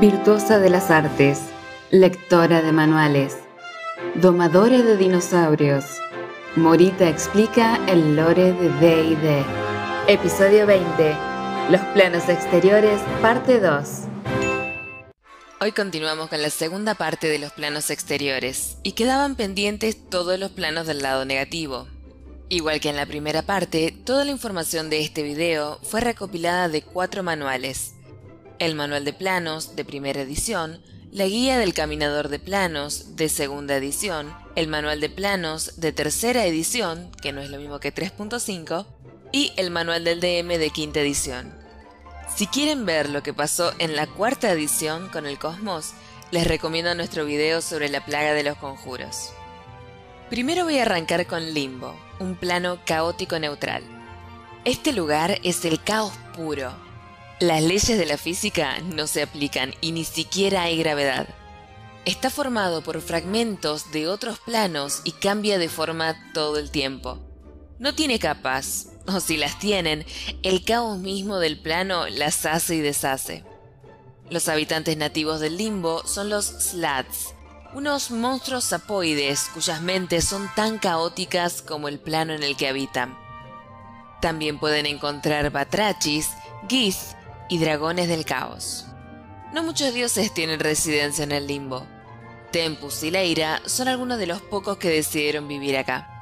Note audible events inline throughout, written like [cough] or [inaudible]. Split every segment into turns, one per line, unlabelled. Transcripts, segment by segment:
Virtuosa de las artes, lectora de manuales, domadora de dinosaurios. Morita explica el lore de D&D. Episodio 20. Los planos exteriores, parte 2.
Hoy continuamos con la segunda parte de los planos exteriores, y quedaban pendientes todos los planos del lado negativo. Igual que en la primera parte, toda la información de este video fue recopilada de cuatro manuales. El manual de planos, de primera edición, la guía del caminador de planos, de segunda edición, el manual de planos, de tercera edición, que no es lo mismo que 3.5, y el manual del DM de quinta edición. Si quieren ver lo que pasó en la cuarta edición con el Cosmos, les recomiendo nuestro video sobre la plaga de los conjuros. Primero voy a arrancar con Limbo, un plano caótico neutral. Este lugar es el caos puro. Las leyes de la física no se aplican y ni siquiera hay gravedad. Está formado por fragmentos de otros planos y cambia de forma todo el tiempo. No tiene capas, o si las tienen, el caos mismo del plano las hace y deshace. Los habitantes nativos del limbo son los Slats, unos monstruos sapoides cuyas mentes son tan caóticas como el plano en el que habitan. También pueden encontrar batrachis, gith y dragones del caos. No muchos dioses tienen residencia en el limbo. Tempus y Leira son algunos de los pocos que decidieron vivir acá.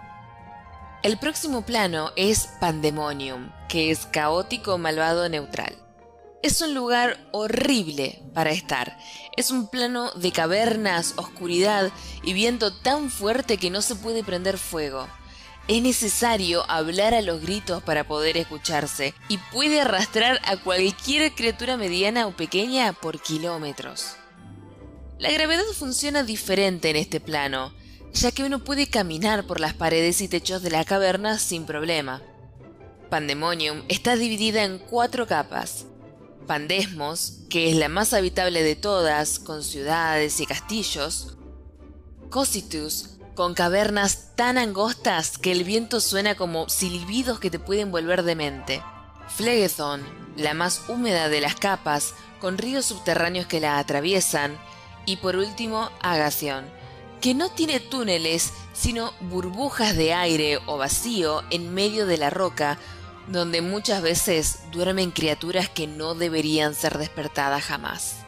El próximo plano es Pandemonium, que es caótico, malvado, neutral. Es un lugar horrible para estar. Es un plano de cavernas, oscuridad y viento tan fuerte que no se puede prender fuego. Es necesario hablar a los gritos para poder escucharse y puede arrastrar a cualquier criatura mediana o pequeña por kilómetros. La gravedad funciona diferente en este plano ya que uno puede caminar por las paredes y techos de la caverna sin problema. Pandemonium está dividida en cuatro capas. Pandesmos, que es la más habitable de todas, con ciudades y castillos. Cositus, con cavernas tan angostas que el viento suena como silbidos que te pueden volver demente. Phlegethon, la más húmeda de las capas, con ríos subterráneos que la atraviesan. Y por último, Agación, que no tiene túneles, sino burbujas de aire o vacío en medio de la roca, donde muchas veces duermen criaturas que no deberían ser despertadas jamás.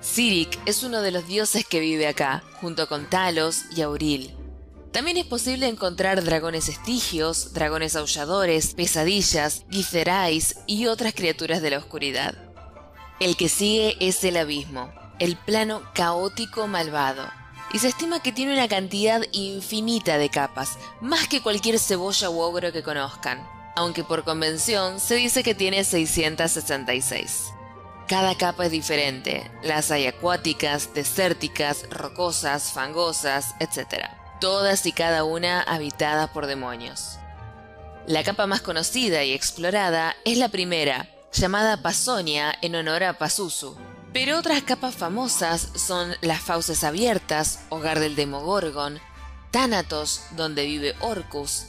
Sirik es uno de los dioses que vive acá, junto con Talos y Auril. También es posible encontrar dragones estigios, dragones aulladores, pesadillas, gizerais y otras criaturas de la oscuridad. El que sigue es el abismo, el plano caótico malvado, y se estima que tiene una cantidad infinita de capas, más que cualquier cebolla u ogro que conozcan, aunque por convención se dice que tiene 666. Cada capa es diferente, las hay acuáticas, desérticas, rocosas, fangosas, etc. Todas y cada una habitadas por demonios. La capa más conocida y explorada es la primera, llamada Pasonia en honor a Pazuzu, pero otras capas famosas son las fauces abiertas, hogar del Demogorgon, Thanatos, donde vive Orcus,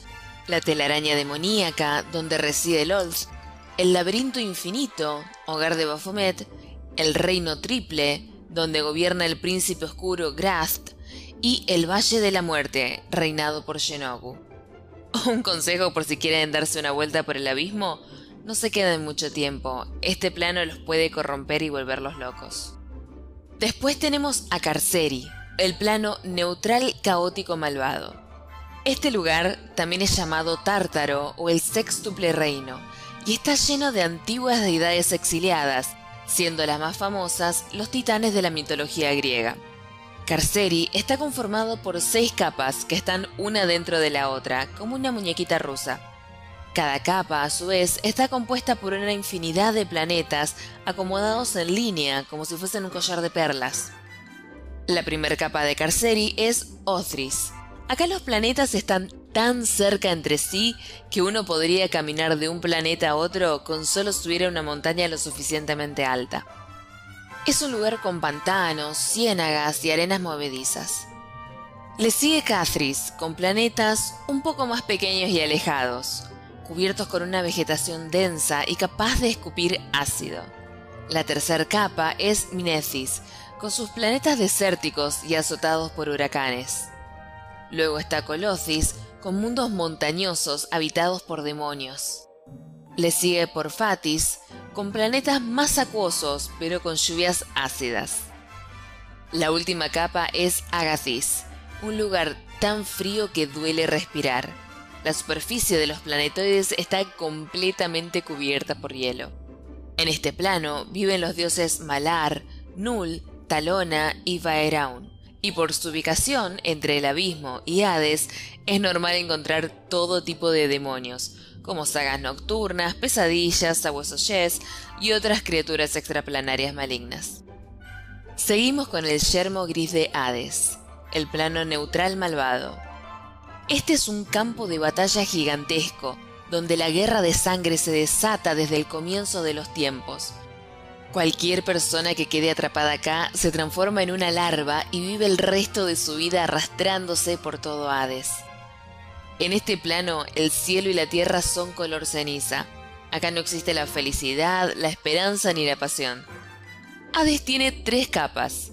la telaraña demoníaca, donde reside Lolth, el laberinto infinito, hogar de Baphomet, el reino triple, donde gobierna el príncipe oscuro Grast, y el Valle de la Muerte, reinado por Shenobu. [laughs] Un consejo por si quieren darse una vuelta por el abismo, no se queden mucho tiempo, este plano los puede corromper y volverlos locos. Después tenemos a Carceri, el plano neutral caótico malvado. Este lugar también es llamado Tártaro o el sextuple reino, y está lleno de antiguas deidades exiliadas, siendo las más famosas los titanes de la mitología griega. Carceri está conformado por seis capas que están una dentro de la otra, como una muñequita rusa. Cada capa, a su vez, está compuesta por una infinidad de planetas acomodados en línea como si fuesen un collar de perlas. La primera capa de Carceri es Othris. Acá los planetas están tan cerca entre sí que uno podría caminar de un planeta a otro con solo subir a una montaña lo suficientemente alta. Es un lugar con pantanos, ciénagas y arenas movedizas. Le sigue Cathris, con planetas un poco más pequeños y alejados, cubiertos con una vegetación densa y capaz de escupir ácido. La tercera capa es Minethis, con sus planetas desérticos y azotados por huracanes. Luego está Colossus, con mundos montañosos habitados por demonios. Le sigue Porfatis, con planetas más acuosos pero con lluvias ácidas. La última capa es Agathis, un lugar tan frío que duele respirar. La superficie de los planetoides está completamente cubierta por hielo. En este plano viven los dioses Malar, Nul, Talona y Vaeraun, y por su ubicación entre el abismo y Hades es normal encontrar todo tipo de demonios, como sagas nocturnas, pesadillas, sabuesoyes y otras criaturas extraplanarias malignas. Seguimos con el yermo gris de Hades, el plano neutral malvado. Este es un campo de batalla gigantesco, donde la guerra de sangre se desata desde el comienzo de los tiempos. Cualquier persona que quede atrapada acá se transforma en una larva y vive el resto de su vida arrastrándose por todo Hades. En este plano, el cielo y la tierra son color ceniza. Acá no existe la felicidad, la esperanza ni la pasión. Hades tiene tres capas.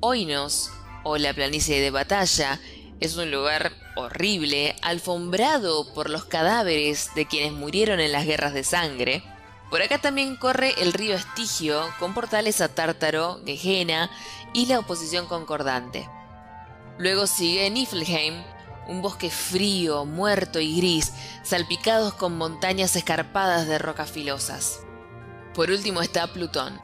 Oinos, o la planicie de batalla, es un lugar horrible, alfombrado por los cadáveres de quienes murieron en las guerras de sangre. Por acá también corre el río Estigio, con portales a Tártaro, Gehenna y la oposición concordante. Luego sigue Niflheim, un bosque frío, muerto y gris, salpicados con montañas escarpadas de rocas filosas. Por último está Plutón.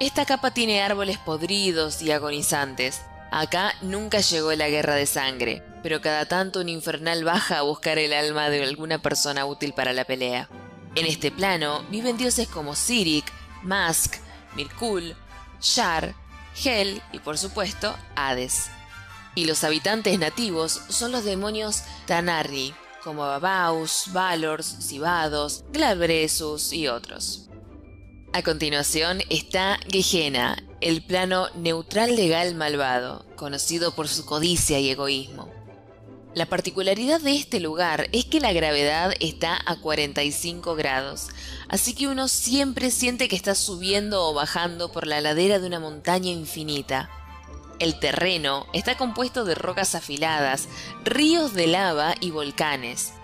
Esta capa tiene árboles podridos y agonizantes. Acá nunca llegó la guerra de sangre, pero cada tanto un infernal baja a buscar el alma de alguna persona útil para la pelea. En este plano viven dioses como Sirik, Mask, Mirkul, Shar, Hel y por supuesto Hades y los habitantes nativos son los demonios Tanarri, como Babaus, Valors, Sibados, Glabresus y otros. A continuación está Gehenna, el plano neutral legal malvado, conocido por su codicia y egoísmo. La particularidad de este lugar es que la gravedad está a 45 grados, así que uno siempre siente que está subiendo o bajando por la ladera de una montaña infinita. El terreno está compuesto de rocas afiladas, ríos de lava y volcanes.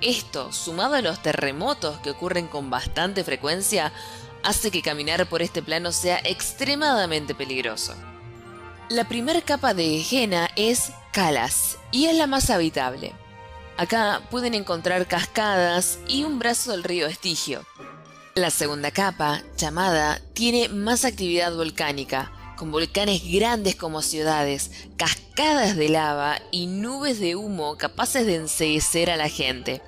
Esto, sumado a los terremotos que ocurren con bastante frecuencia, hace que caminar por este plano sea extremadamente peligroso. La primera capa de Gehenna es Calas y es la más habitable. Acá pueden encontrar cascadas y un brazo del río Estigio. La segunda capa, llamada, tiene más actividad volcánica, con volcanes grandes como ciudades, cascadas de lava y nubes de humo capaces de enseguecer a la gente.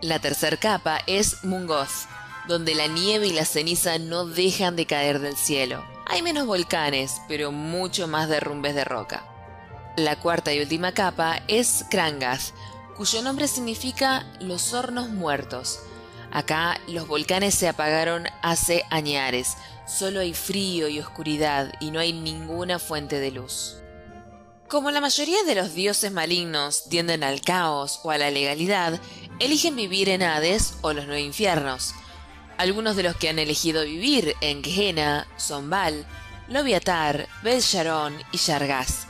La tercera capa es Mungoth, donde la nieve y la ceniza no dejan de caer del cielo. Hay menos volcanes, pero mucho más derrumbes de roca. La cuarta y última capa es Krangath, cuyo nombre significa los hornos muertos. Acá los volcanes se apagaron hace añares, Solo hay frío y oscuridad y no hay ninguna fuente de luz. Como la mayoría de los dioses malignos tienden al caos o a la legalidad, eligen vivir en Hades o los nueve infiernos. Algunos de los que han elegido vivir en Gehenna son Baal, Loviatar, Bel Sharon y Shargas.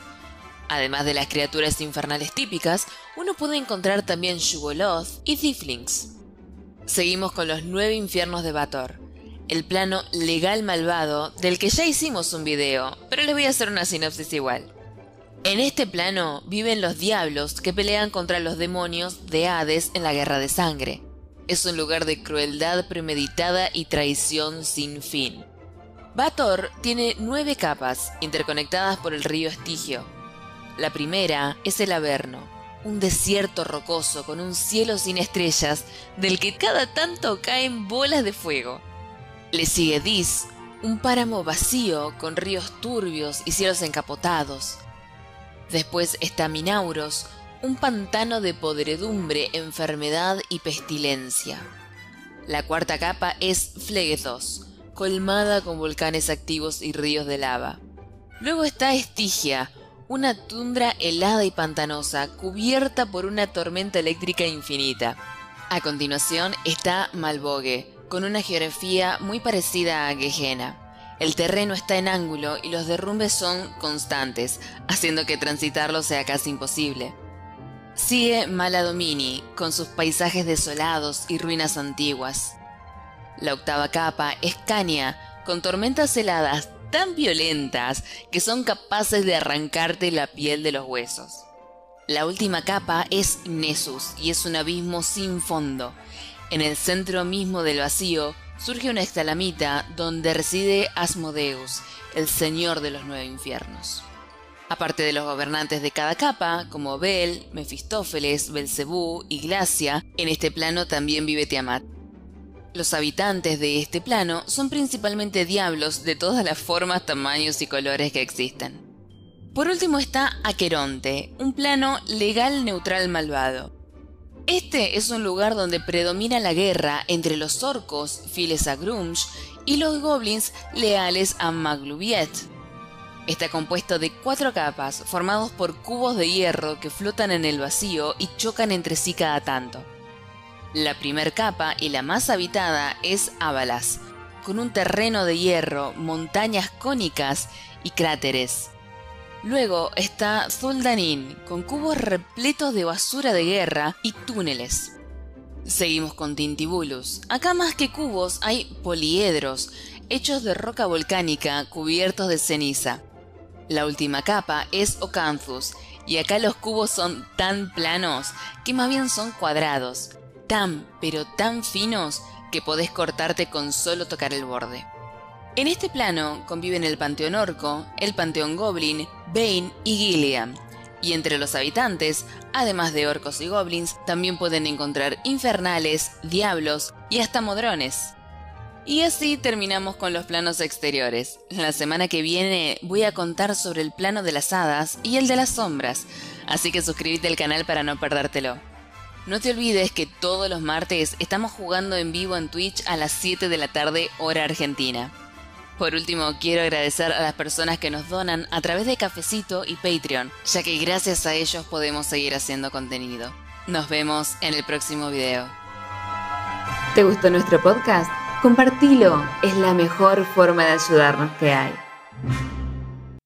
Además de las criaturas infernales típicas, uno puede encontrar también Shugoloth y Tiflings. Seguimos con los nueve infiernos de Bator el plano legal malvado del que ya hicimos un video, pero les voy a hacer una sinopsis igual. En este plano viven los diablos que pelean contra los demonios de Hades en la guerra de sangre. Es un lugar de crueldad premeditada y traición sin fin. Bator tiene nueve capas interconectadas por el río Estigio. La primera es el Averno, un desierto rocoso con un cielo sin estrellas del que cada tanto caen bolas de fuego. Le sigue Dis, un páramo vacío con ríos turbios y cielos encapotados. Después está Minauros, un pantano de podredumbre, enfermedad y pestilencia. La cuarta capa es Flegethos, colmada con volcanes activos y ríos de lava. Luego está Estigia, una tundra helada y pantanosa, cubierta por una tormenta eléctrica infinita. A continuación está Malbogue, con una geografía muy parecida a Gehenna. El terreno está en ángulo y los derrumbes son constantes, haciendo que transitarlo sea casi imposible. Sigue Maladomini, con sus paisajes desolados y ruinas antiguas. La octava capa es Cania, con tormentas heladas tan violentas que son capaces de arrancarte la piel de los huesos. La última capa es Nessus y es un abismo sin fondo. En el centro mismo del vacío surge una estalamita donde reside Asmodeus, el señor de los nueve infiernos. Aparte de los gobernantes de cada capa, como Bel, Mefistófeles, Belcebú y Glacia, en este plano también vive Tiamat. Los habitantes de este plano son principalmente diablos de todas las formas, tamaños y colores que existen. Por último está Aqueronte, un plano legal neutral malvado. Este es un lugar donde predomina la guerra entre los orcos fieles a Grunge y los goblins leales a Maglubiet. Está compuesto de cuatro capas formados por cubos de hierro que flotan en el vacío y chocan entre sí cada tanto. La primer capa y la más habitada es Avalas, con un terreno de hierro, montañas cónicas y cráteres. Luego está Zuldanin, con cubos repletos de basura de guerra y túneles. Seguimos con Tintibulus. Acá más que cubos hay poliedros, hechos de roca volcánica cubiertos de ceniza. La última capa es Ocanthus, y acá los cubos son tan planos que más bien son cuadrados, tan pero tan finos que podés cortarte con solo tocar el borde. En este plano conviven el panteón orco, el panteón goblin, Bane y Gilliam. Y entre los habitantes, además de orcos y goblins, también pueden encontrar infernales, diablos y hasta modrones. Y así terminamos con los planos exteriores. La semana que viene voy a contar sobre el plano de las hadas y el de las sombras, así que suscríbete al canal para no perdértelo. No te olvides que todos los martes estamos jugando en vivo en Twitch a las 7 de la tarde hora argentina. Por último, quiero agradecer a las personas que nos donan a través de Cafecito y Patreon, ya que gracias a ellos podemos seguir haciendo contenido. Nos vemos en el próximo video.
¿Te gustó nuestro podcast? Compartilo, es la mejor forma de ayudarnos que hay.